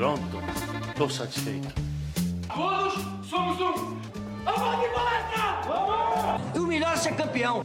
Pronto, tô satisfeito. Todos somos um. Vamos de palestra! Vamos! O melhor é ser campeão.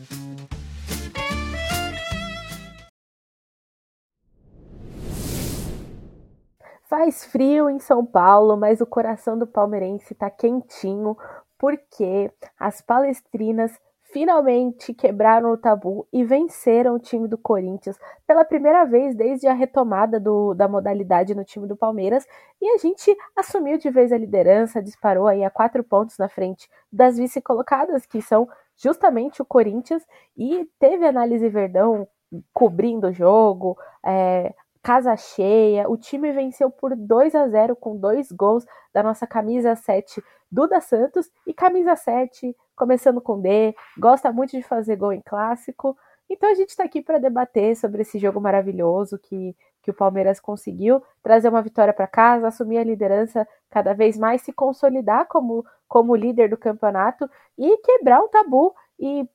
Faz frio em São Paulo, mas o coração do palmeirense está quentinho porque as palestrinas finalmente quebraram o tabu e venceram o time do Corinthians pela primeira vez desde a retomada do, da modalidade no time do Palmeiras e a gente assumiu de vez a liderança, disparou aí a quatro pontos na frente das vice-colocadas, que são justamente o Corinthians, e teve análise Verdão cobrindo o jogo, é, casa cheia. O time venceu por 2 a 0 com dois gols da nossa camisa 7, Duda Santos, e camisa 7, começando com D, gosta muito de fazer gol em clássico. Então a gente está aqui para debater sobre esse jogo maravilhoso que, que o Palmeiras conseguiu trazer uma vitória para casa, assumir a liderança cada vez mais, se consolidar como, como líder do campeonato e quebrar um tabu. E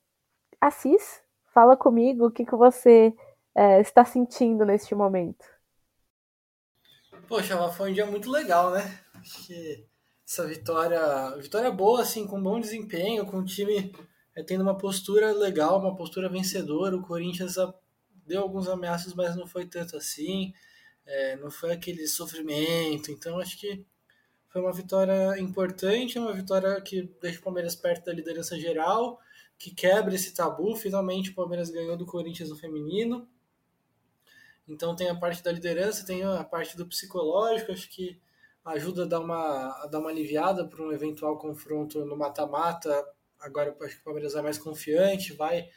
Assis, fala comigo o que, que você é, está sentindo neste momento? Poxa, foi um dia muito legal, né? Acho que essa vitória, vitória boa, assim, com bom desempenho, com o time é, tendo uma postura legal, uma postura vencedora. O Corinthians deu alguns ameaças, mas não foi tanto assim. É, não foi aquele sofrimento. Então, acho que foi uma vitória importante, uma vitória que deixa o Palmeiras perto da liderança geral, que quebra esse tabu. Finalmente, o Palmeiras ganhou do Corinthians no feminino. Então tem a parte da liderança, tem a parte do psicológico, acho que ajuda a dar uma, a dar uma aliviada para um eventual confronto no mata-mata. Agora acho que o Palmeiras vai mais confiante, vai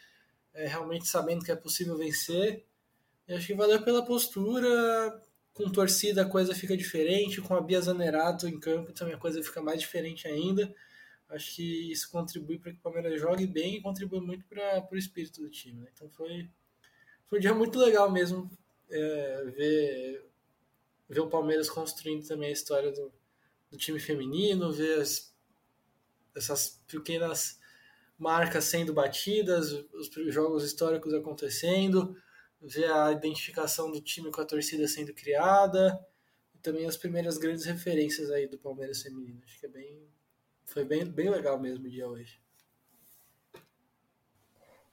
é, realmente sabendo que é possível vencer. E acho que valeu pela postura, com torcida a coisa fica diferente, com a Bia Zanerato em campo também a coisa fica mais diferente ainda. Acho que isso contribui para que o Palmeiras jogue bem e contribui muito para o espírito do time. Né? Então foi, foi um dia muito legal mesmo é, ver, ver o Palmeiras construindo também a história do, do time feminino, ver as, essas pequenas marcas sendo batidas, os jogos históricos acontecendo, ver a identificação do time com a torcida sendo criada e também as primeiras grandes referências aí do Palmeiras feminino. Acho que é bem foi bem, bem legal mesmo o dia hoje.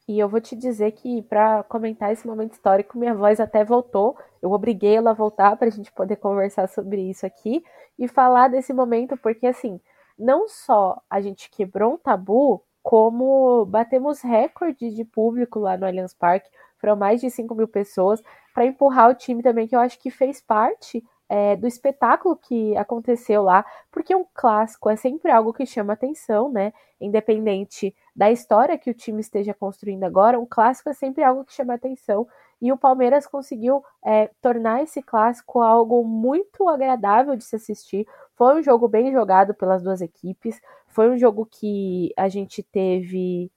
E eu vou te dizer que, para comentar esse momento histórico, minha voz até voltou. Eu obriguei ela a voltar para a gente poder conversar sobre isso aqui e falar desse momento, porque, assim, não só a gente quebrou um tabu, como batemos recordes de público lá no Allianz Parque. Foram mais de 5 mil pessoas para empurrar o time também, que eu acho que fez parte é, do espetáculo que aconteceu lá, porque um clássico é sempre algo que chama atenção, né? Independente da história que o time esteja construindo agora, um clássico é sempre algo que chama atenção. E o Palmeiras conseguiu é, tornar esse clássico algo muito agradável de se assistir. Foi um jogo bem jogado pelas duas equipes. Foi um jogo que a gente teve,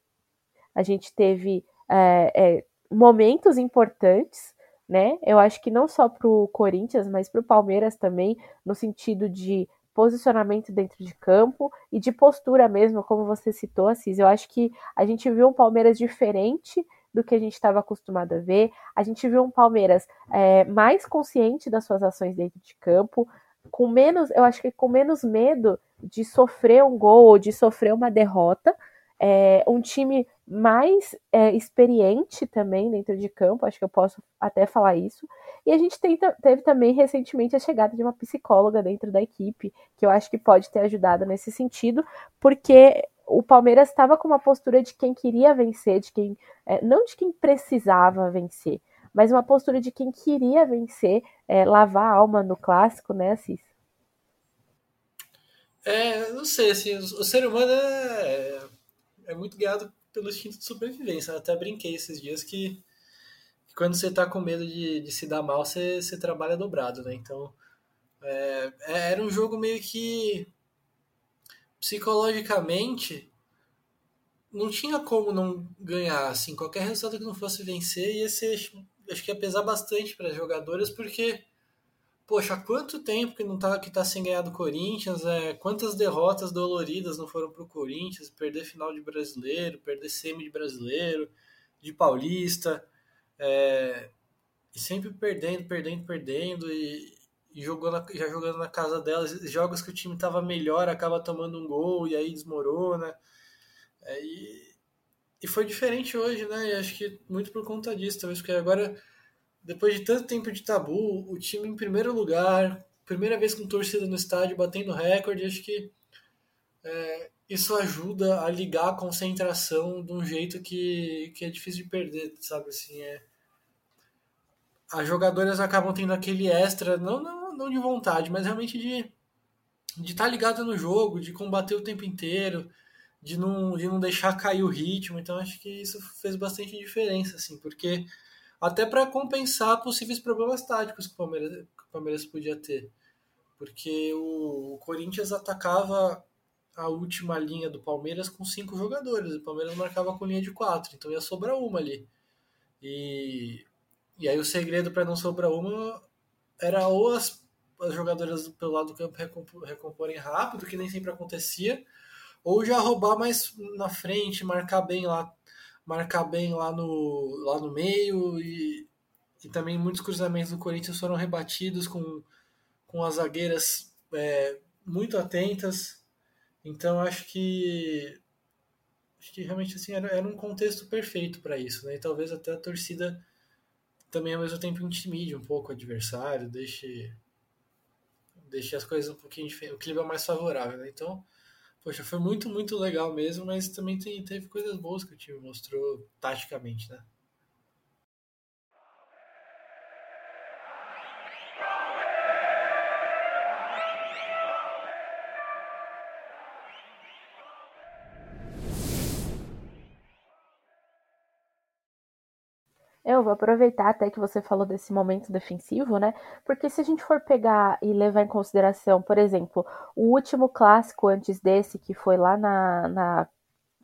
a gente teve é, é momentos importantes né? Eu acho que não só para o Corinthians, mas para o Palmeiras também, no sentido de posicionamento dentro de campo e de postura mesmo, como você citou, Assis. Eu acho que a gente viu um Palmeiras diferente do que a gente estava acostumado a ver. A gente viu um Palmeiras é, mais consciente das suas ações dentro de campo, com menos, eu acho que com menos medo de sofrer um gol ou de sofrer uma derrota. É, um time mais é, experiente também dentro de campo, acho que eu posso até falar isso. E a gente tem, teve também recentemente a chegada de uma psicóloga dentro da equipe, que eu acho que pode ter ajudado nesse sentido, porque o Palmeiras estava com uma postura de quem queria vencer, de quem é, não de quem precisava vencer, mas uma postura de quem queria vencer, é, lavar a alma no clássico, né, Assis? É, não sei, assim, o ser humano é, é muito guiado pelo instinto de sobrevivência. Eu até brinquei esses dias que, que quando você tá com medo de, de se dar mal, você, você trabalha dobrado, né? Então, é, é, era um jogo meio que psicologicamente não tinha como não ganhar, assim, qualquer resultado que não fosse vencer ia ser, acho que ia pesar bastante para as jogadoras, porque poxa, há quanto tempo que não tá, que tá sem ganhar do Corinthians, é, quantas derrotas doloridas não foram pro Corinthians, perder final de brasileiro, perder semi de brasileiro, de paulista, é, e sempre perdendo, perdendo, perdendo, e, e jogou na, já jogando na casa dela, jogos que o time estava melhor, acaba tomando um gol e aí desmorona. É, e, e foi diferente hoje, né? E acho que muito por conta disso, talvez porque agora, depois de tanto tempo de tabu, o time em primeiro lugar, primeira vez com torcida no estádio, batendo recorde, acho que é, isso ajuda a ligar a concentração de um jeito que, que é difícil de perder, sabe? Assim, é, as jogadoras acabam tendo aquele extra, não, não, não de vontade, mas realmente de de estar tá ligada no jogo, de combater o tempo inteiro, de não, de não deixar cair o ritmo. Então acho que isso fez bastante diferença, assim, porque até para compensar possíveis problemas táticos que o Palmeiras, que o Palmeiras podia ter. Porque o, o Corinthians atacava a última linha do Palmeiras com cinco jogadores. O Palmeiras marcava com linha de quatro, então ia sobrar uma ali. E e aí o segredo para não sobrar uma era ou as, as jogadoras pelo lado do campo recomporem rápido, que nem sempre acontecia, ou já roubar mais na frente, marcar bem lá, marcar bem lá no, lá no meio e, e também muitos cruzamentos do Corinthians foram rebatidos com, com as zagueiras é, muito atentas. Então acho que acho que realmente assim era, era um contexto perfeito para isso, né? E talvez até a torcida também ao mesmo tempo intimide um pouco o adversário, deixe, deixe as coisas um pouquinho diferentes, o clima mais favorável, né? Então, poxa, foi muito, muito legal mesmo, mas também tem, teve coisas boas que o time mostrou taticamente, né? Eu vou aproveitar até que você falou desse momento defensivo, né? Porque se a gente for pegar e levar em consideração, por exemplo, o último clássico antes desse, que foi lá na, na,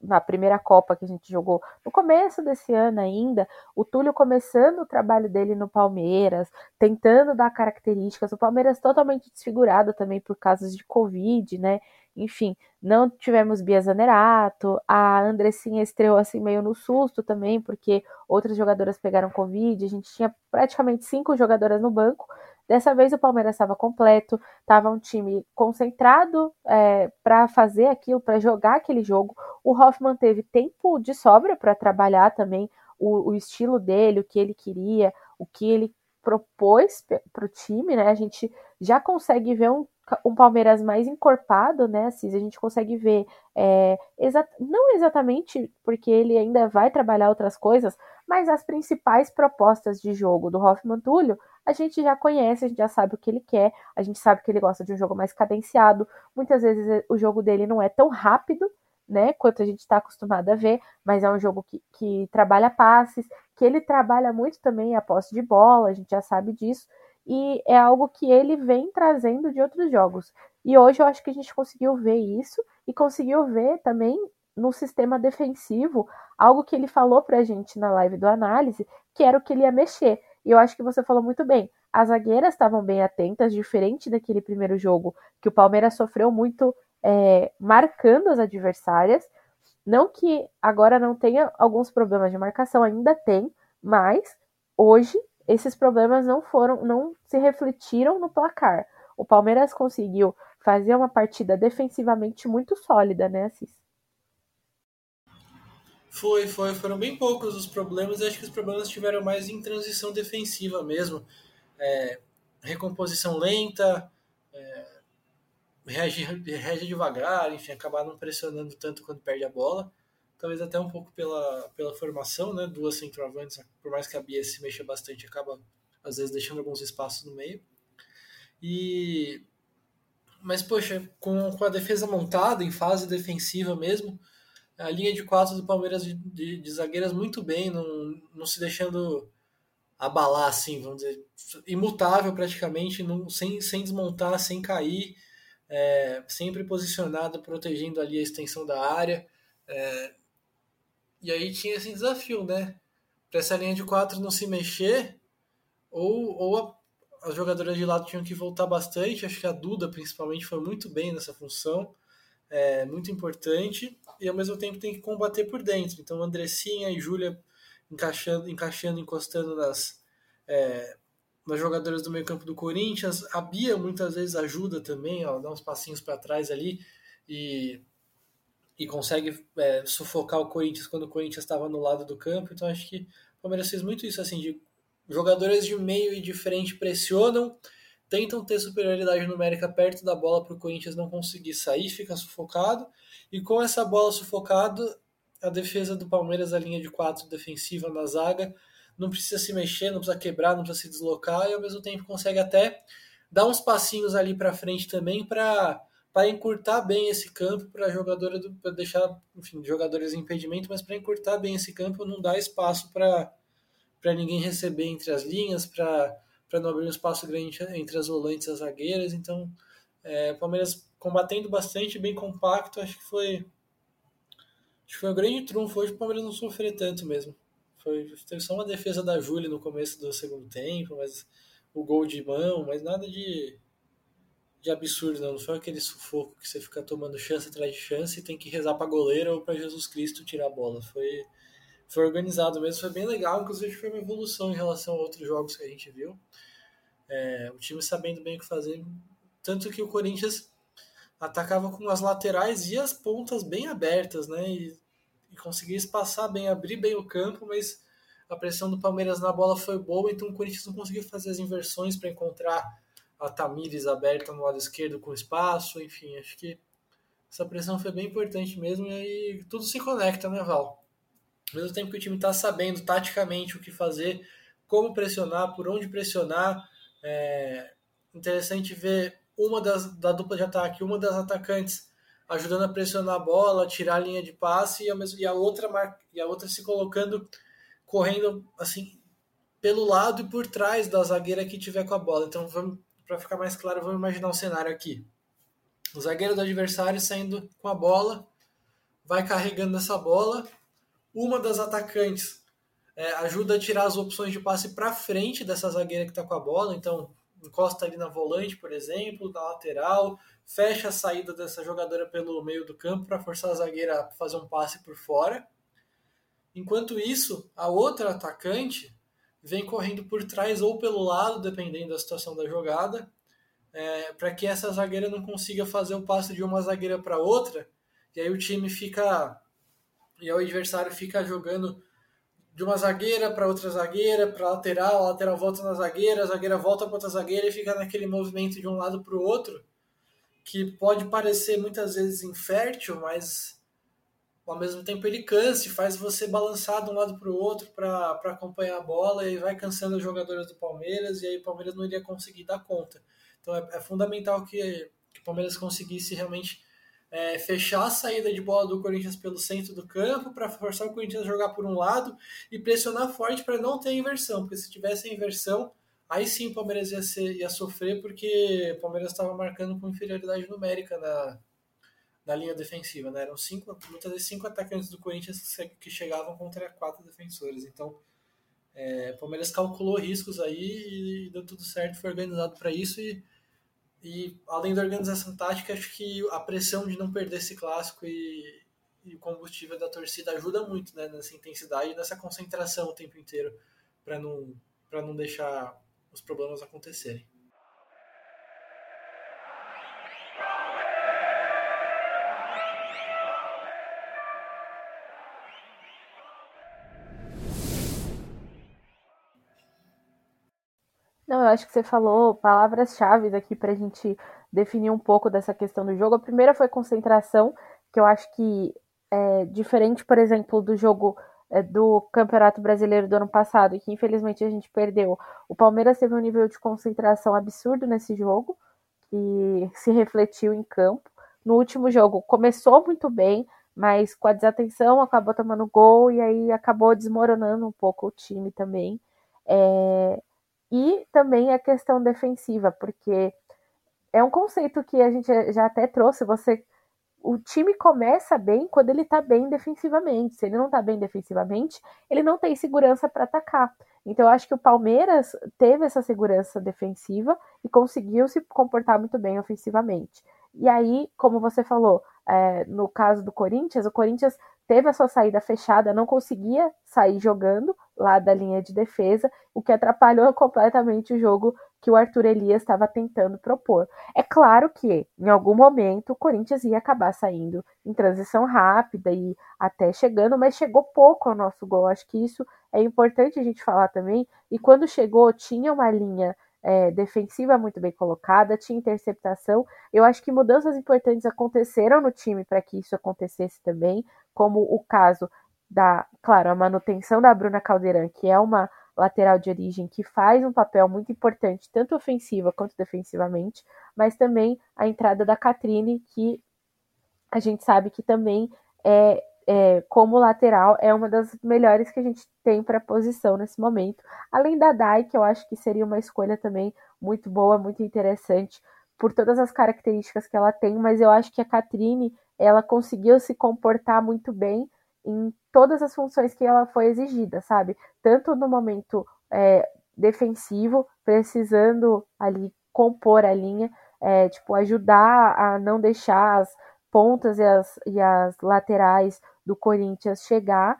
na primeira Copa que a gente jogou no começo desse ano ainda, o Túlio começando o trabalho dele no Palmeiras, tentando dar características, o Palmeiras totalmente desfigurado também por casos de Covid, né? Enfim, não tivemos Bia Zanerato, a Andressinha estreou assim meio no susto também, porque outras jogadoras pegaram Covid, a gente tinha praticamente cinco jogadoras no banco. Dessa vez o Palmeiras estava completo, estava um time concentrado é, para fazer aquilo, para jogar aquele jogo. O Hoffman teve tempo de sobra para trabalhar também o, o estilo dele, o que ele queria, o que ele propôs para o time, né? A gente já consegue ver um um Palmeiras mais encorpado, né, Assis? A gente consegue ver, é, exa não exatamente porque ele ainda vai trabalhar outras coisas, mas as principais propostas de jogo do Hoffman Túlio, a gente já conhece, a gente já sabe o que ele quer, a gente sabe que ele gosta de um jogo mais cadenciado. Muitas vezes eh, o jogo dele não é tão rápido, né, quanto a gente está acostumado a ver, mas é um jogo que, que trabalha passes, que ele trabalha muito também a posse de bola, a gente já sabe disso e é algo que ele vem trazendo de outros jogos. E hoje eu acho que a gente conseguiu ver isso e conseguiu ver também no sistema defensivo algo que ele falou pra gente na live do análise, que era o que ele ia mexer. E eu acho que você falou muito bem. As zagueiras estavam bem atentas, diferente daquele primeiro jogo que o Palmeiras sofreu muito é, marcando as adversárias. Não que agora não tenha alguns problemas de marcação, ainda tem, mas hoje esses problemas não foram, não se refletiram no placar. O Palmeiras conseguiu fazer uma partida defensivamente muito sólida, né, Assis? Foi, foi. Foram bem poucos os problemas. Acho que os problemas tiveram mais em transição defensiva mesmo. É, recomposição lenta, é, reage, reage devagar, enfim, acabar não pressionando tanto quando perde a bola talvez até um pouco pela, pela formação, né? Duas centroavantes, por mais que a Bia se mexa bastante, acaba às vezes deixando alguns espaços no meio. E mas poxa, com, com a defesa montada em fase defensiva mesmo, a linha de quatro do Palmeiras de, de, de zagueiras muito bem, não, não se deixando abalar assim, vamos dizer, imutável praticamente, não, sem, sem desmontar, sem cair, é, sempre posicionado, protegendo ali a extensão da área. É, e aí tinha esse desafio, né? Para essa linha de quatro não se mexer, ou, ou a, as jogadoras de lado tinham que voltar bastante. Acho que a Duda, principalmente, foi muito bem nessa função, é, muito importante, e ao mesmo tempo tem que combater por dentro. Então, Andressinha e Júlia encaixando, encaixando, encostando nas, é, nas jogadoras do meio campo do Corinthians. A Bia muitas vezes ajuda também, ó, dá uns passinhos para trás ali e, e consegue é, sufocar o Corinthians quando o Corinthians estava no lado do campo. Então acho que o Palmeiras fez muito isso, assim, de jogadores de meio e de frente pressionam, tentam ter superioridade numérica perto da bola para o Corinthians não conseguir sair, fica sufocado. E com essa bola sufocada, a defesa do Palmeiras, a linha de quatro defensiva na zaga, não precisa se mexer, não precisa quebrar, não precisa se deslocar e ao mesmo tempo consegue até dar uns passinhos ali para frente também para para encurtar bem esse campo para jogadora para deixar, enfim, jogadores em impedimento, mas para encurtar bem esse campo não dá espaço para para ninguém receber entre as linhas, para para não abrir um espaço grande entre as volantes e as zagueiras. Então, é, o Palmeiras combatendo bastante, bem compacto, acho que foi acho que foi um grande trunfo hoje o Palmeiras não sofrer tanto mesmo. Foi, teve só uma defesa da Júlia no começo do segundo tempo, mas o gol de mão, mas nada de, de absurdo, não. Foi aquele sufoco que você fica tomando chance atrás de chance e tem que rezar para goleiro ou para Jesus Cristo tirar a bola. Foi, foi organizado mesmo, foi bem legal. Inclusive, foi uma evolução em relação a outros jogos que a gente viu. É, o time sabendo bem o que fazer. Tanto que o Corinthians atacava com as laterais e as pontas bem abertas, né? E e conseguiu espaçar bem, abrir bem o campo, mas a pressão do Palmeiras na bola foi boa, então o Corinthians não conseguiu fazer as inversões para encontrar a Tamires aberta no lado esquerdo com espaço, enfim, acho que essa pressão foi bem importante mesmo e aí tudo se conecta, né, Val? Ao mesmo tempo que o time está sabendo taticamente o que fazer, como pressionar, por onde pressionar, é interessante ver uma das da dupla de ataque, uma das atacantes ajudando a pressionar a bola, tirar a linha de passe e a, e a outra e a outra se colocando correndo assim pelo lado e por trás da zagueira que tiver com a bola. Então vamos para ficar mais claro, vamos imaginar um cenário aqui. O zagueiro do adversário saindo com a bola, vai carregando essa bola. Uma das atacantes é, ajuda a tirar as opções de passe para frente dessa zagueira que está com a bola. Então encosta ali na volante, por exemplo, na lateral, fecha a saída dessa jogadora pelo meio do campo para forçar a zagueira a fazer um passe por fora. Enquanto isso, a outra atacante vem correndo por trás ou pelo lado, dependendo da situação da jogada, é, para que essa zagueira não consiga fazer o passe de uma zagueira para outra, e aí o time fica. E o adversário fica jogando de uma zagueira para outra zagueira, para lateral, a lateral volta na zagueira, a zagueira volta para outra zagueira e fica naquele movimento de um lado para o outro que pode parecer muitas vezes infértil, mas ao mesmo tempo ele cansa e faz você balançar de um lado para o outro para acompanhar a bola e vai cansando os jogadores do Palmeiras e aí o Palmeiras não iria conseguir dar conta. Então é, é fundamental que, que o Palmeiras conseguisse realmente é, fechar a saída de bola do Corinthians pelo centro do campo para forçar o Corinthians a jogar por um lado e pressionar forte para não ter inversão, porque se tivesse inversão Aí sim o Palmeiras ia, ser, ia sofrer porque o Palmeiras estava marcando com inferioridade numérica na, na linha defensiva. Né? Eram cinco, muitas vezes cinco atacantes do Corinthians que chegavam contra quatro defensores. Então é, o Palmeiras calculou riscos aí e deu tudo certo, foi organizado para isso. E, e além da organização tática, acho que a pressão de não perder esse clássico e, e o combustível da torcida ajuda muito né, nessa intensidade, nessa concentração o tempo inteiro para não, não deixar os problemas acontecerem. Eu acho que você falou palavras-chave aqui para a gente definir um pouco dessa questão do jogo. A primeira foi concentração, que eu acho que é diferente, por exemplo, do jogo é, do Campeonato Brasileiro do ano passado, que infelizmente a gente perdeu, o Palmeiras teve um nível de concentração absurdo nesse jogo, que se refletiu em campo. No último jogo começou muito bem, mas com a desatenção acabou tomando gol e aí acabou desmoronando um pouco o time também. É... E também a questão defensiva, porque é um conceito que a gente já até trouxe, você o time começa bem quando ele tá bem defensivamente. Se ele não tá bem defensivamente, ele não tem segurança para atacar. Então eu acho que o Palmeiras teve essa segurança defensiva e conseguiu se comportar muito bem ofensivamente. E aí, como você falou, é, no caso do Corinthians, o Corinthians teve a sua saída fechada, não conseguia sair jogando lá da linha de defesa, o que atrapalhou completamente o jogo que o Arthur Elias estava tentando propor. É claro que, em algum momento, o Corinthians ia acabar saindo em transição rápida e até chegando, mas chegou pouco ao nosso gol. Acho que isso é importante a gente falar também. E quando chegou, tinha uma linha é, defensiva muito bem colocada, tinha interceptação. Eu acho que mudanças importantes aconteceram no time para que isso acontecesse também, como o caso da, claro, a manutenção da Bruna Caldeirão, que é uma lateral de origem que faz um papel muito importante, tanto ofensiva quanto defensivamente, mas também a entrada da Catrine, que a gente sabe que também é, é, como lateral é uma das melhores que a gente tem para posição nesse momento. Além da Dai, que eu acho que seria uma escolha também muito boa, muito interessante, por todas as características que ela tem, mas eu acho que a Catrine ela conseguiu se comportar muito bem em todas as funções que ela foi exigida, sabe? Tanto no momento é, defensivo, precisando ali compor a linha, é, tipo, ajudar a não deixar as pontas e as, e as laterais do Corinthians chegar,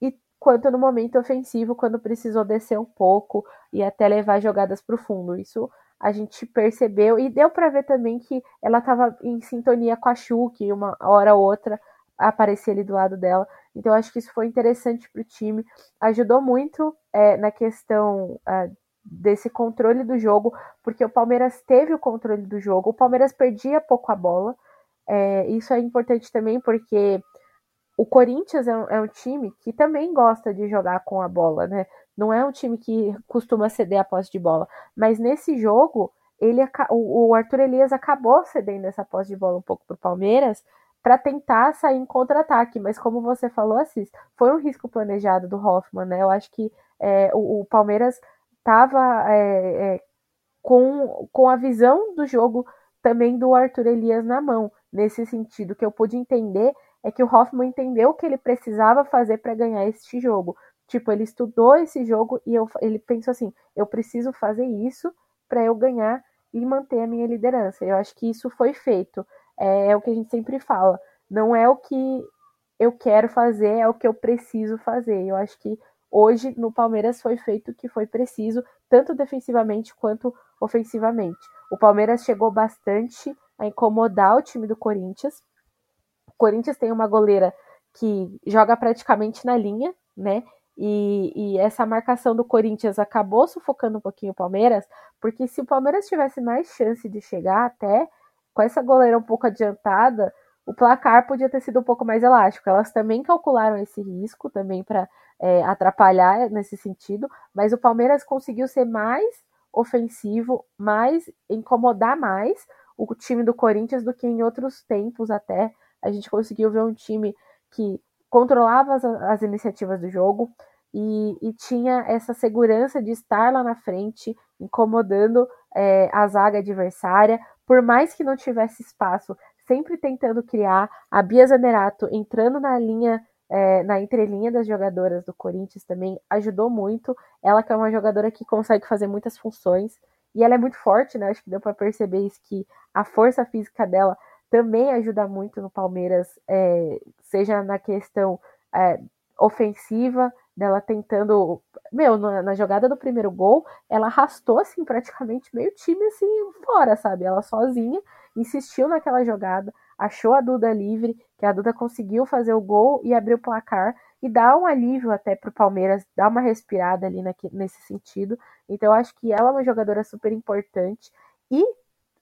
e quanto no momento ofensivo, quando precisou descer um pouco e até levar jogadas para o fundo. Isso a gente percebeu e deu para ver também que ela estava em sintonia com a Chu, que uma hora ou outra aparecia ali do lado dela. Então acho que isso foi interessante para o time, ajudou muito é, na questão é, desse controle do jogo, porque o Palmeiras teve o controle do jogo, o Palmeiras perdia pouco a bola. É, isso é importante também porque o Corinthians é um, é um, time que também gosta de jogar com a bola, né? Não é um time que costuma ceder a posse de bola. Mas nesse jogo, ele o, Arthur Elias acabou cedendo essa posse de bola um pouco para o Palmeiras para tentar sair em contra-ataque. Mas como você falou, Assis, foi um risco planejado do Hoffman, né? Eu acho que é, o, o, Palmeiras estava é, é, com, com a visão do jogo também do Arthur Elias na mão, nesse sentido, que eu pude entender é que o Hoffman entendeu o que ele precisava fazer para ganhar este jogo. Tipo, ele estudou esse jogo e eu, ele pensou assim: eu preciso fazer isso para eu ganhar e manter a minha liderança. Eu acho que isso foi feito. É, é, o que a gente sempre fala. Não é o que eu quero fazer, é o que eu preciso fazer. Eu acho que hoje no Palmeiras foi feito o que foi preciso, tanto defensivamente quanto ofensivamente. O Palmeiras chegou bastante a incomodar o time do Corinthians. O Corinthians tem uma goleira que joga praticamente na linha, né? E, e, essa marcação do Corinthians acabou sufocando um pouquinho o Palmeiras, porque se o Palmeiras tivesse mais chance de chegar até com essa goleira um pouco adiantada, o placar podia ter sido um pouco mais elástico. Elas também calcularam esse risco também para é, atrapalhar nesse sentido, mas o Palmeiras conseguiu ser mais ofensivo, mais incomodar mais o time do Corinthians do que em outros tempos até. A gente conseguiu ver um time que controlava as, as iniciativas do jogo e, e, tinha essa segurança de estar lá na frente, incomodando é, a zaga adversária, por mais que não tivesse espaço, sempre tentando criar. A Bia Zanerato entrando na linha, é, na entrelinha das jogadoras do Corinthians também ajudou muito. Ela que é uma jogadora que consegue fazer muitas funções. E ela é muito forte, né? Acho que deu para perceber isso que a força física dela também ajuda muito no Palmeiras, é, seja na questão é, ofensiva, dela tentando. Meu, na, na, jogada do primeiro gol, ela arrastou assim praticamente meio time assim fora, sabe? Ela sozinha insistiu naquela jogada, achou a Duda livre, que a Duda conseguiu fazer o gol e abrir o placar e dá um alívio até para o Palmeiras, dá uma respirada ali nesse sentido. Então, eu acho que ela é uma jogadora super importante. E,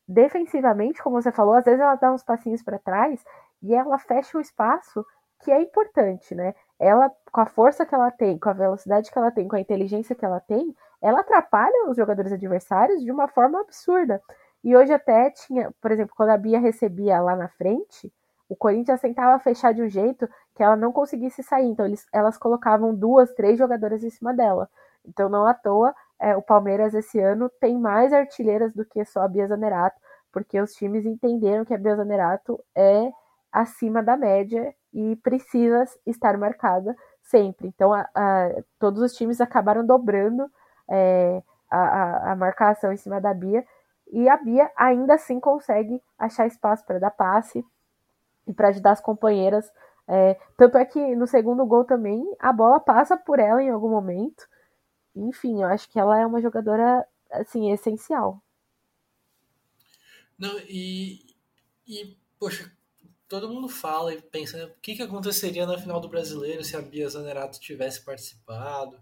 defensivamente, como você falou, às vezes ela dá uns passinhos para trás e ela fecha o espaço que é importante, né? Ela, com a força que ela tem, com a velocidade que ela tem, com a inteligência que ela tem, ela atrapalha os jogadores adversários de uma forma absurda. E hoje até tinha, por exemplo, quando a Bia recebia lá na frente, o Corinthians tentava fechar de um jeito que ela não conseguisse sair. Então, eles, elas colocavam duas, três jogadoras em cima dela. Então, não à toa, é, o Palmeiras esse ano tem mais artilheiras do que só a Bia Zanerato, porque os times entenderam que a Bia Zanerato é acima da média e precisa estar marcada sempre. Então, a, a, todos os times acabaram dobrando é, a, a marcação em cima da Bia, e a Bia ainda assim consegue achar espaço para dar passe, e para ajudar as companheiras. É, tanto é que no segundo gol também a bola passa por ela em algum momento. Enfim, eu acho que ela é uma jogadora assim essencial. Não, e, e poxa, todo mundo fala e pensa, né, o que, que aconteceria na final do brasileiro se a Bia Zanerato tivesse participado?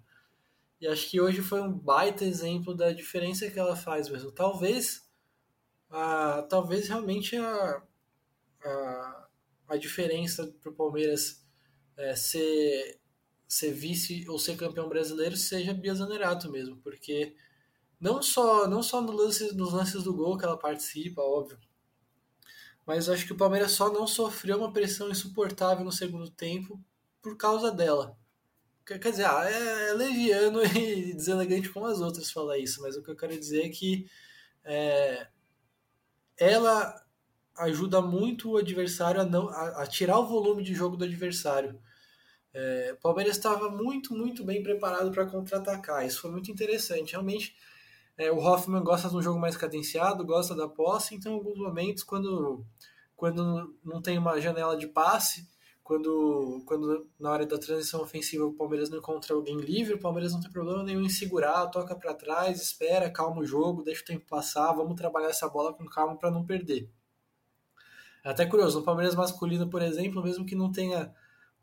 E acho que hoje foi um baita exemplo da diferença que ela faz mesmo. Talvez, a, talvez realmente a, a, a diferença para o Palmeiras é, ser, ser vice ou ser campeão brasileiro seja a Bia Zanerato mesmo, porque não só, não só no lance, nos lances do gol que ela participa, óbvio, mas acho que o Palmeiras só não sofreu uma pressão insuportável no segundo tempo por causa dela. Quer dizer, ah, é, é leviano e deselegante como as outras falar isso, mas o que eu quero dizer é que é, ela ajuda muito o adversário a, não, a, a, tirar o volume de jogo do adversário. É, o Palmeiras estava muito, muito bem preparado para contra-atacar. Isso foi muito interessante. Realmente, é, o Hoffman gosta de um jogo mais cadenciado, gosta da posse, então, em alguns momentos, quando, quando não tem uma janela de passe, quando, quando na hora da transição ofensiva o Palmeiras não encontra alguém livre, o Palmeiras não tem problema nenhum em segurar, toca para trás, espera, calma o jogo, deixa o tempo passar, vamos trabalhar essa bola com calma para não perder. É até curioso, no Palmeiras masculino, por exemplo, mesmo que não tenha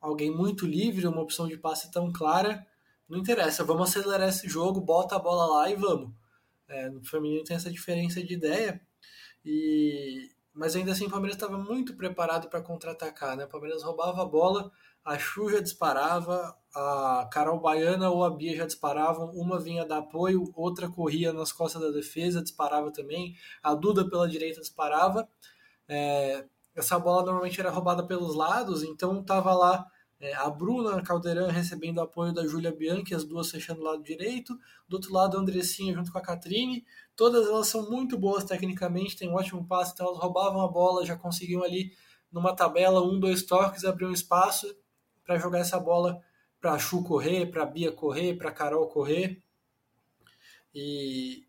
alguém muito livre, uma opção de passe tão clara, não interessa, vamos acelerar esse jogo, bota a bola lá e vamos. É, no feminino tem essa diferença de ideia, e mas ainda assim o Palmeiras estava muito preparado para contra-atacar. Né? O Palmeiras roubava a bola, a Chu já disparava, a Carol Baiana ou a Bia já disparavam, uma vinha dar apoio, outra corria nas costas da defesa, disparava também, a Duda pela direita disparava. É, essa bola normalmente era roubada pelos lados, então estava lá é, a Bruna Caldeirão recebendo apoio da Júlia Bianchi, as duas fechando o lado direito. Do outro lado, a Andressinha junto com a Catrine. Todas elas são muito boas tecnicamente, têm um ótimo passe, então elas roubavam a bola, já conseguiam ali numa tabela, um, dois toques, abrir um espaço para jogar essa bola para a Chu correr, para a Bia correr, para a Carol correr. E,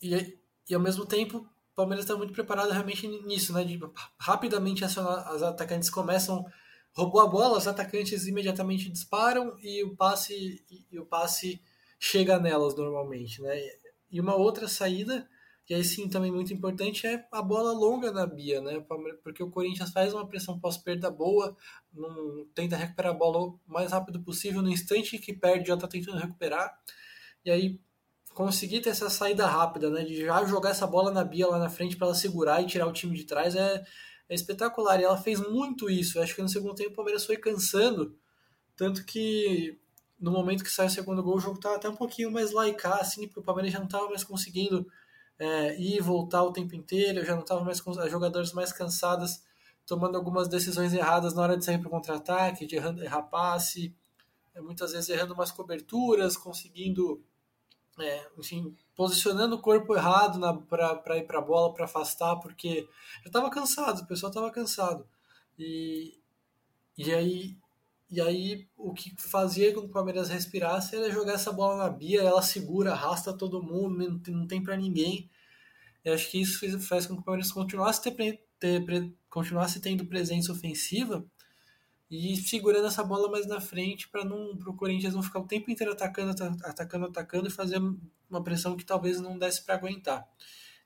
e, e ao mesmo tempo, o Palmeiras está muito preparado realmente nisso, né? De rapidamente acionar, as atacantes começam roubou a bola, os atacantes imediatamente disparam e o passe e o passe chega nelas normalmente, né? E uma outra saída, que aí sim também muito importante, é a bola longa na Bia, né? Porque o Corinthians faz uma pressão pós-perda boa, não, tenta recuperar a bola o mais rápido possível, no instante que perde já está tentando recuperar, e aí conseguir ter essa saída rápida, né? De já jogar essa bola na Bia lá na frente para ela segurar e tirar o time de trás é é espetacular. E ela fez muito isso. Eu acho que no segundo tempo o Palmeiras foi cansando. Tanto que no momento que sai o segundo gol, o jogo estava até um pouquinho mais laicar, assim, porque o Palmeiras já não estava mais conseguindo é, ir e voltar o tempo inteiro, já não estava mais com as jogadoras mais cansadas, tomando algumas decisões erradas na hora de sair para o contra-ataque, de errar passe, é, muitas vezes errando umas coberturas, conseguindo é, enfim, posicionando o corpo errado para ir para a bola, para afastar, porque já estava cansado, o pessoal estava cansado. E, e, aí, e aí o que fazia com que o Palmeiras respirasse era jogar essa bola na Bia, ela segura, arrasta todo mundo, não tem, tem para ninguém. E acho que isso fez, faz com que o Palmeiras continuasse, ter, ter, continuasse tendo presença ofensiva e segurando essa bola mais na frente para não o Corinthians não ficar o tempo inteiro atacando, atacando, atacando e fazer uma pressão que talvez não desse para aguentar.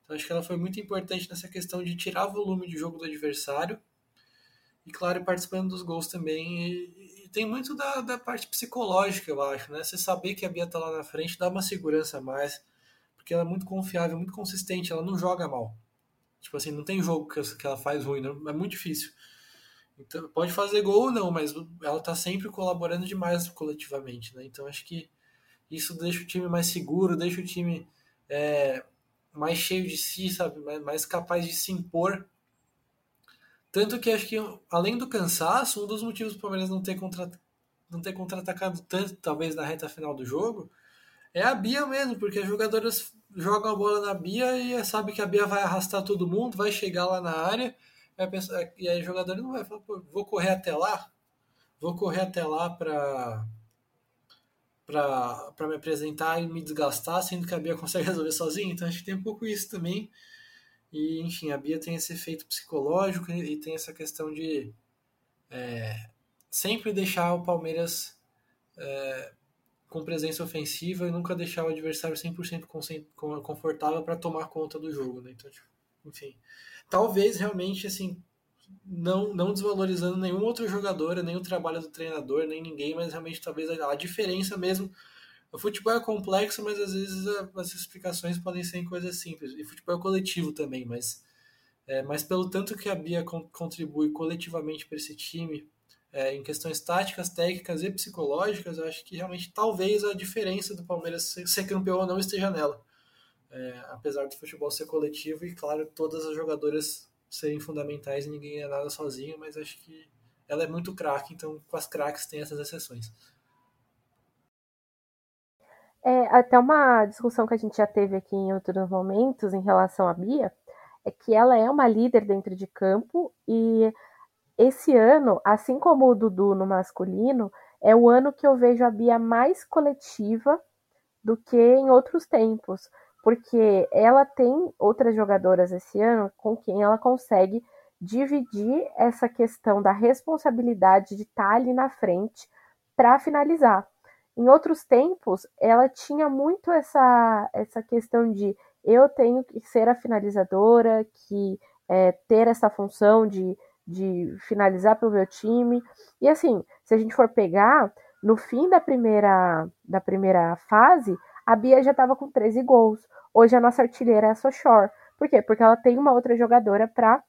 Então acho que ela foi muito importante nessa questão de tirar volume de jogo do adversário e claro participando dos gols também e, e tem muito da, da, parte psicológica eu acho, né? Você saber que a Bia tá lá na frente dá uma segurança a mais porque ela é muito confiável, muito consistente, ela não joga mal. Tipo assim, não tem jogo que, ela faz ruim, não, é muito difícil. Então, pode fazer gol ou não, mas ela está sempre colaborando demais coletivamente, né? Então acho que isso deixa o time mais seguro, deixa o time é, mais cheio de si, sabe? Mais, capaz de se impor. Tanto que acho que, além do cansaço, um dos motivos do Palmeiras não ter, contra, não ter contra-atacado tanto, talvez, na reta final do jogo, é a Bia mesmo, porque as jogadoras jogam a bola na Bia e sabe que a Bia vai arrastar todo mundo, vai chegar lá na área E aí o jogador não vai falar, vou correr até lá, vou correr até lá para para me apresentar e me desgastar, sendo que a Bia consegue resolver sozinha. Então acho que tem um pouco isso também. E, enfim, a Bia tem esse efeito psicológico e tem essa questão de é, sempre deixar o Palmeiras é, com presença ofensiva e nunca deixar o adversário 100% confortável para tomar conta do jogo, né? Então, tipo, enfim, talvez realmente assim não, não desvalorizando nenhum outro jogador, nem o trabalho do treinador, nem ninguém, mas realmente talvez a, diferença mesmo. O futebol é complexo, mas às vezes a, as explicações podem ser em coisas simples. E futebol é coletivo também, mas, é, mas pelo tanto que a Bia con, contribui coletivamente para esse time, é, em questões táticas, técnicas e psicológicas, eu acho que realmente talvez a diferença do Palmeiras ser, ser campeão ou não esteja nela. É, apesar do futebol ser coletivo e, claro, todas as jogadoras serem fundamentais e ninguém é nada sozinho, mas acho que ela é muito craque, então com as craques tem essas exceções. É, até uma discussão que a gente já teve aqui em outros momentos em relação à Bia, é que ela é uma líder dentro de campo e esse ano, assim como o Dudu no masculino, é o ano que eu vejo a Bia mais coletiva do que em outros tempos porque ela tem outras jogadoras esse ano com quem ela consegue dividir essa questão da responsabilidade de estar ali na frente para finalizar. Em outros tempos, ela tinha muito essa, essa questão de eu tenho que ser a finalizadora, que é, ter essa função de, de finalizar para o meu time. E assim, se a gente for pegar, no fim da primeira, da primeira fase, a Bia já estava com 13 gols. Hoje a nossa artilheira é a Sochor. Por quê? Porque ela tem uma outra jogadora para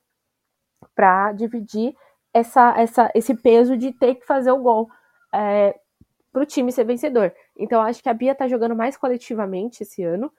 para dividir essa, essa, esse peso de ter que fazer o gol é, para o time ser vencedor. Então acho que a Bia está jogando mais coletivamente esse ano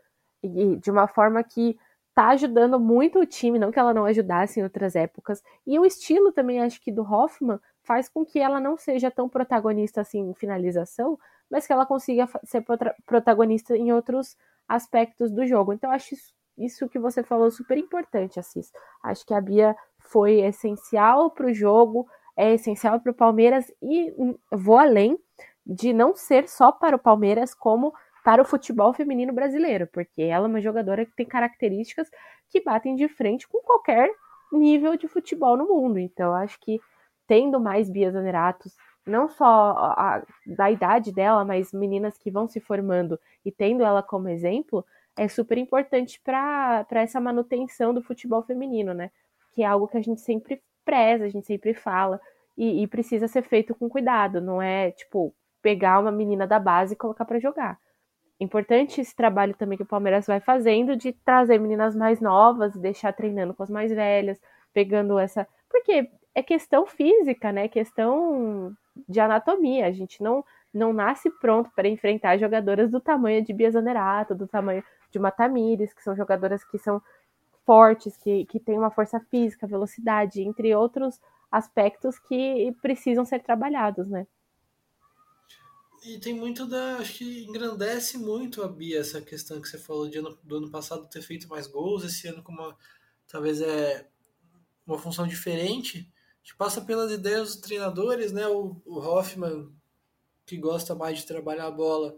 e de uma forma que está ajudando muito o time, não que ela não ajudasse em outras épocas. E o estilo também acho que do Hoffman faz com que ela não seja tão protagonista assim em finalização, mas que ela consiga ser protagonista em outros aspectos do jogo. Então, acho isso, que você falou super importante, Assis. Acho que a Bia foi essencial para o jogo, é essencial para o Palmeiras e hum, vou além de não ser só para o Palmeiras, como para o futebol feminino brasileiro, porque ela é uma jogadora que tem características que batem de frente com qualquer nível de futebol no mundo. Então, acho que tendo mais Bia Zaneratos, não só a, da idade dela, mas meninas que vão se formando e tendo ela como exemplo, é super importante para essa manutenção do futebol feminino, né? Que é algo que a gente sempre preza, a gente sempre fala, e, e precisa ser feito com cuidado, não é tipo pegar uma menina da base e colocar para jogar. Importante esse trabalho também que o Palmeiras vai fazendo de trazer meninas mais novas, deixar treinando com as mais velhas, pegando essa. Porque é questão física, né? Questão de anatomia. A gente não, não nasce pronto para enfrentar jogadoras do tamanho de Bia Zanerato, do tamanho de uma Tamires, que são jogadoras que são fortes, que, que têm uma força física, velocidade, entre outros aspectos que precisam ser trabalhados, né? E tem muito da. Acho que engrandece muito a Bia essa questão que você falou de ano, do ano passado ter feito mais gols, esse ano com uma. Talvez é uma função diferente gente passa pelas ideias dos treinadores, né? O, o Hoffman, que gosta mais de trabalhar a bola,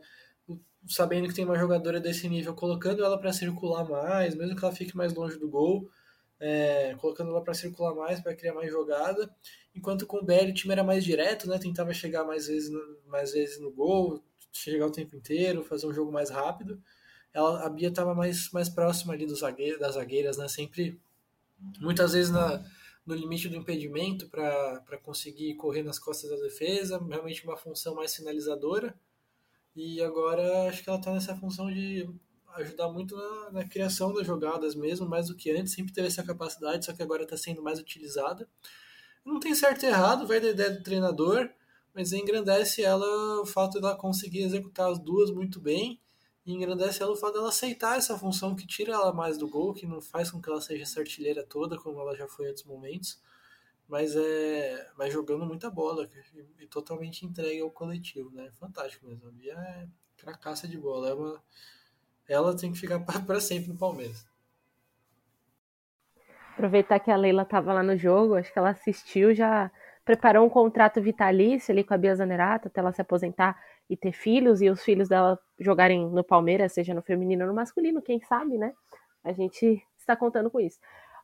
sabendo que tem uma jogadora desse nível, colocando ela para circular mais, mesmo que ela fique mais longe do gol, é, colocando ela para circular mais, para criar mais jogada. Enquanto com o Belly o time era mais direto, né? Tentava chegar mais vezes no, mais vezes no gol, chegar o tempo inteiro, fazer um jogo mais rápido. Ela, a Bia estava mais, mais próxima ali dos zagueiro, das zagueiras, né? Sempre, muitas vezes na no limite do impedimento para conseguir correr nas costas da defesa, realmente uma função mais finalizadora. E agora acho que ela está nessa função de ajudar muito na, na, criação das jogadas mesmo, mais do que antes, sempre teve essa capacidade, só que agora está sendo mais utilizada. Não tem certo e errado, vai da ideia do treinador, mas engrandece ela o fato de ela conseguir executar as duas muito bem e engrandece ela o fato dela aceitar essa função que tira ela mais do gol, que não faz com que ela seja essa artilheira toda, como ela já foi em outros momentos, mas é mas jogando muita bola e, e totalmente entregue ao coletivo, né? Fantástico mesmo. A Bia é cracaça de bola, é uma, ela tem que ficar para sempre no Palmeiras. Aproveitar que a Leila estava lá no jogo, acho que ela assistiu, já preparou um contrato vitalício ali com a Bia Zanerato até ela se aposentar e ter filhos e os filhos dela jogarem no Palmeiras, seja no feminino ou no masculino, quem sabe, né? A gente está contando com isso.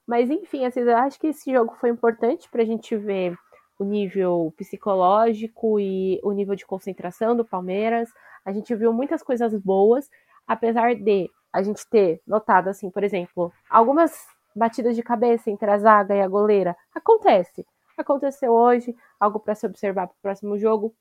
Mas enfim, assim, eu acho que esse jogo foi importante para a gente ver o nível psicológico e o nível de concentração do Palmeiras. A gente viu muitas coisas boas, apesar de a gente ter notado, assim, por exemplo, algumas batidas de cabeça entre a zaga e a goleira. Acontece. Aconteceu hoje, algo para se observar para o próximo jogo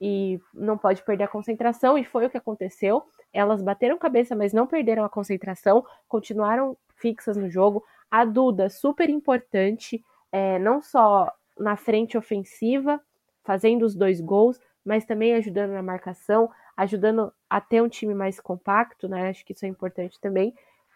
e não pode perder a concentração, e foi o que aconteceu. Elas bateram cabeça, mas não perderam a concentração, continuaram fixas no jogo. A Duda, super importante, é, não só na frente ofensiva, fazendo os dois gols, mas também ajudando na marcação, ajudando a ter um time mais compacto, né? Acho que isso é importante também.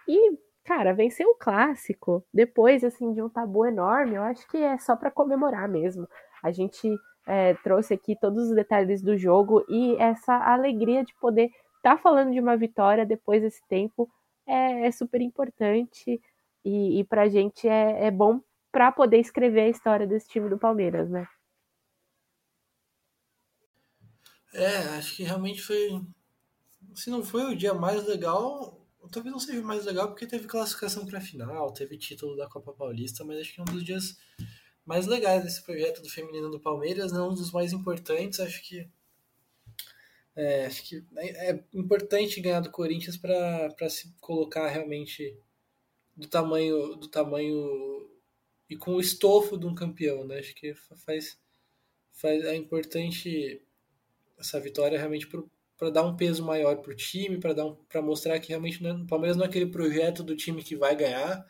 E, cara, vencer o clássico, depois, assim, de um tabu enorme, eu acho que é só para comemorar mesmo. A gente é, trouxe aqui todos os detalhes do jogo e essa alegria de poder estar tá falando de uma vitória depois desse tempo é, é super importante e, e para a gente é, é bom para poder escrever a história desse time do Palmeiras, né? É, acho que realmente foi. Se não foi o dia mais legal, talvez não seja mais legal porque teve classificação para final, teve título da Copa Paulista, mas acho que é um dos dias mais legais desse projeto do feminino do Palmeiras, não um dos mais importantes. Acho que é, acho que é, é importante ganhar do Corinthians para se colocar realmente do tamanho do tamanho e com o estofo de um campeão, né? Acho que faz faz é importante essa vitória realmente para dar um peso maior para o time, para dar um, para mostrar que realmente é, o Palmeiras não é aquele projeto do time que vai ganhar,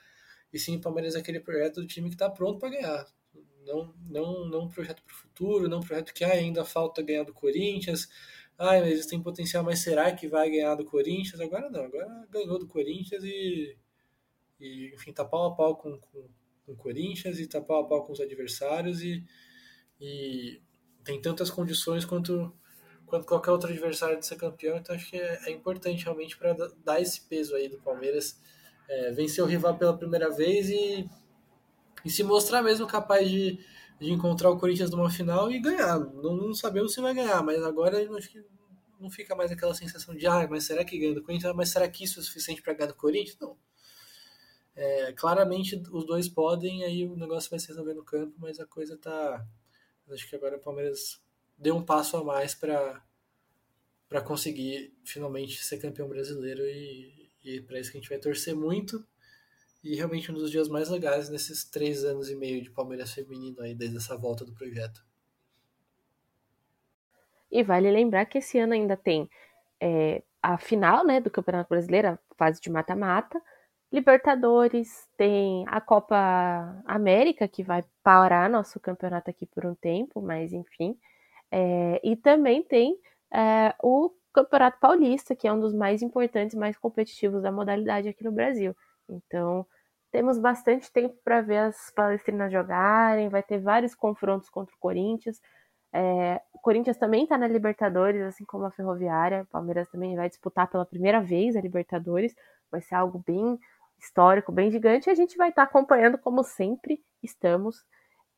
e sim o Palmeiras é aquele projeto do time que está pronto para ganhar não, não, não um projeto para o futuro, não um projeto que ah, ainda falta ganhar do Corinthians, ah, mas eles têm potencial, mas será que vai ganhar do Corinthians? Agora não, agora ganhou do Corinthians e, e enfim, tá pau a pau com, com, com o Corinthians e tá pau a pau com os adversários e, e tem tantas condições quanto, quanto qualquer outro adversário de ser campeão, então acho que é, é importante realmente para dar esse peso aí do Palmeiras, é, vencer o rival pela primeira vez e e se mostrar mesmo capaz de, de encontrar o Corinthians numa final e ganhar. Não, não sabemos se vai ganhar, mas agora acho que não fica mais aquela sensação de, ah, mas será que ganha do Corinthians? Ah, mas será que isso é suficiente para ganhar do Corinthians? Não. É, claramente os dois podem, aí o negócio vai se resolver no campo, mas a coisa tá. Acho que agora o Palmeiras deu um passo a mais para para conseguir finalmente ser campeão brasileiro e, e para isso que a gente vai torcer muito e realmente um dos dias mais legais nesses três anos e meio de Palmeiras feminino aí, desde essa volta do projeto. E vale lembrar que esse ano ainda tem é, a final né, do Campeonato Brasileiro, a fase de mata-mata, Libertadores, tem a Copa América, que vai parar nosso campeonato aqui por um tempo, mas enfim. É, e também tem é, o Campeonato Paulista, que é um dos mais importantes, mais competitivos da modalidade aqui no Brasil. Então, temos bastante tempo para ver as palestrinas jogarem, vai ter vários confrontos contra o Corinthians. É, o Corinthians também está na Libertadores, assim como a Ferroviária. O Palmeiras também vai disputar pela primeira vez a Libertadores. Vai ser algo bem histórico, bem gigante. E a gente vai estar tá acompanhando como sempre estamos.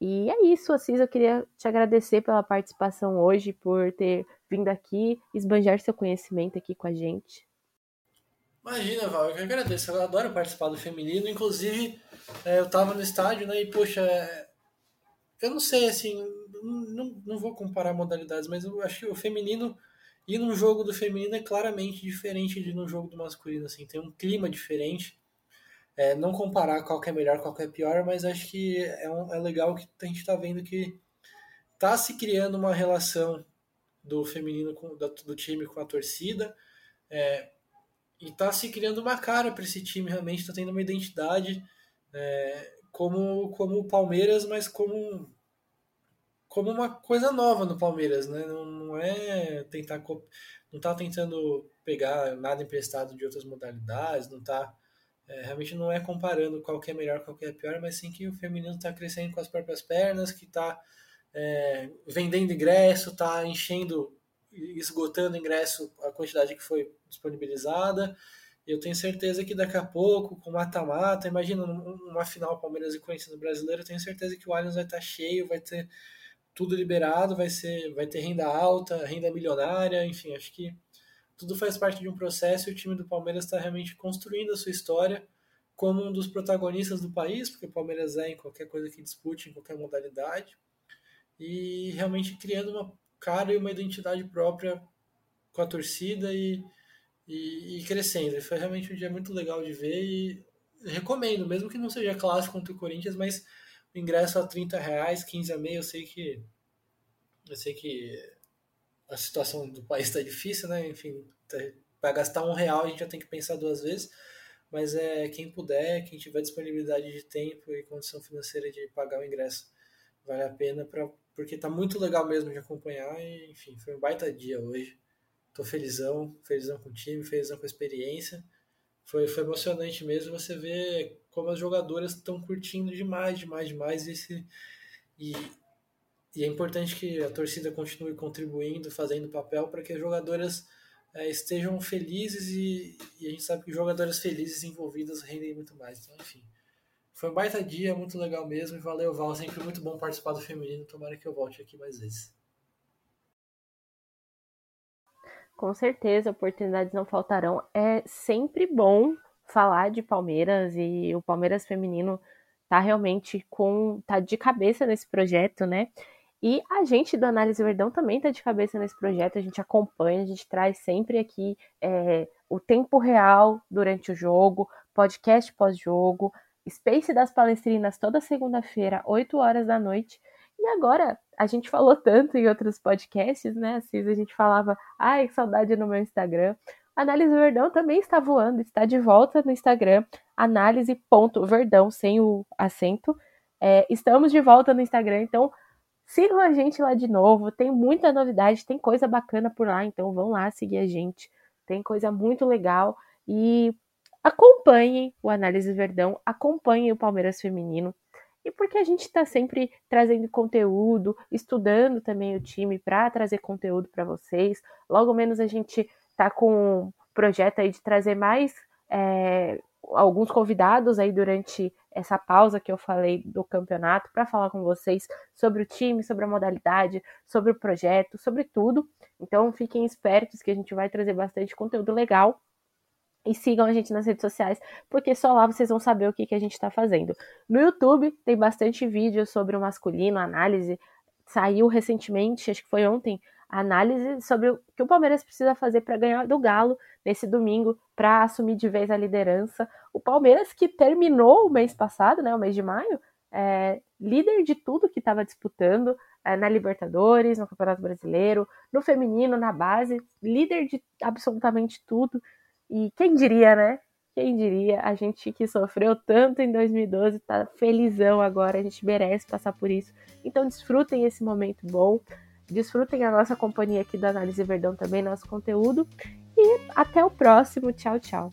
E é isso, Assis. Eu queria te agradecer pela participação hoje, por ter vindo aqui, esbanjar seu conhecimento aqui com a gente. Imagina, Val, eu que agradeço. Eu adoro participar do feminino. Inclusive, é, eu tava no estádio, né? E, poxa, é, eu não sei, assim, não, não vou comparar modalidades, mas eu acho que o feminino ir num jogo do feminino é claramente diferente de num jogo do masculino, assim. Tem um clima diferente. É, não comparar qual é melhor, qual é pior, mas acho que é, um, é legal que a gente tá vendo que tá se criando uma relação do feminino com, do time com a torcida. É, e tá se criando uma cara para esse time, realmente está tendo uma identidade é, como, como o Palmeiras, mas como, como uma coisa nova no Palmeiras, né? Não, não é tentar não tá tentando pegar nada emprestado de outras modalidades, não tá é, realmente não é comparando qual que é melhor, qual que é pior, mas sim que o feminino está crescendo com as próprias pernas, que está é, vendendo ingresso, está enchendo esgotando ingresso a quantidade que foi disponibilizada. Eu tenho certeza que daqui a pouco, com mata-mata, imagina uma final Palmeiras e Corinthians no Brasileiro, eu tenho certeza que o Allianz vai estar cheio, vai ter tudo liberado, vai ser, vai ter renda alta, renda milionária, enfim, acho que tudo faz parte de um processo e o time do Palmeiras está realmente construindo a sua história como um dos protagonistas do país, porque o Palmeiras é em qualquer coisa que dispute, em qualquer modalidade, e realmente criando uma cara e uma identidade própria com a torcida e, e, e crescendo. Foi realmente um dia muito legal de ver e recomendo, mesmo que não seja clássico contra o Corinthians, mas o ingresso a 30 reais, 15 a meio, eu sei que eu sei que a situação do país está difícil, né? Enfim, tá, para gastar um real a gente já tem que pensar duas vezes, mas é quem puder, quem tiver disponibilidade de tempo e condição financeira de pagar o ingresso, vale a pena para porque tá muito legal mesmo de acompanhar e, enfim, foi um baita dia hoje. Tô felizão, felizão com o time, felizão com a experiência. Foi, foi emocionante mesmo você ver como as jogadoras estão curtindo demais, demais, demais esse e, e é importante que a torcida continue contribuindo, fazendo papel para que as jogadoras é, estejam felizes e, e, a gente sabe que jogadoras felizes envolvidas rendem muito mais. Então, enfim, foi um baita dia, muito legal mesmo. E valeu, Val. Sempre muito bom participar do feminino. Tomara que eu volte aqui mais vezes. Com certeza, oportunidades não faltarão. É sempre bom falar de Palmeiras e o Palmeiras feminino tá realmente com tá de cabeça nesse projeto, né? E a gente do Análise Verdão também tá de cabeça nesse projeto, a gente acompanha, a gente traz sempre aqui é, o tempo real durante o jogo, podcast pós-jogo, Space das Palestrinas toda segunda-feira, 8 horas da noite. E agora, a gente falou tanto em outros podcasts, né? Assis, a gente falava, ai, que saudade no meu Instagram. Análise Verdão também está voando, está de volta no Instagram, análise.verdão, sem o acento. É, estamos de volta no Instagram, então sigam a gente lá de novo. Tem muita novidade, tem coisa bacana por lá, então vão lá seguir a gente. Tem coisa muito legal. E acompanhem o Análise Verdão, acompanhem o Palmeiras Feminino. E porque a gente está sempre trazendo conteúdo, estudando também o time para trazer conteúdo para vocês. Logo menos a gente está com um projeto aí de trazer mais é, alguns convidados aí durante essa pausa que eu falei do campeonato para falar com vocês sobre o time, sobre a modalidade, sobre o projeto, sobre tudo. Então fiquem espertos que a gente vai trazer bastante conteúdo legal e sigam a gente nas redes sociais, porque só lá vocês vão saber o que, que a gente está fazendo. No YouTube tem bastante vídeo sobre o masculino, análise. Saiu recentemente, acho que foi ontem, a análise sobre o que o Palmeiras precisa fazer para ganhar do Galo nesse domingo, para assumir de vez a liderança. O Palmeiras que terminou o mês passado, né, o mês de maio, é, líder de tudo que estava disputando é, na Libertadores, no Campeonato Brasileiro, no feminino, na base, líder de absolutamente tudo. E quem diria, né? Quem diria, a gente que sofreu tanto em 2012 tá felizão agora, a gente merece passar por isso. Então desfrutem esse momento bom, desfrutem a nossa companhia aqui da Análise Verdão também, nosso conteúdo. E até o próximo. Tchau, tchau.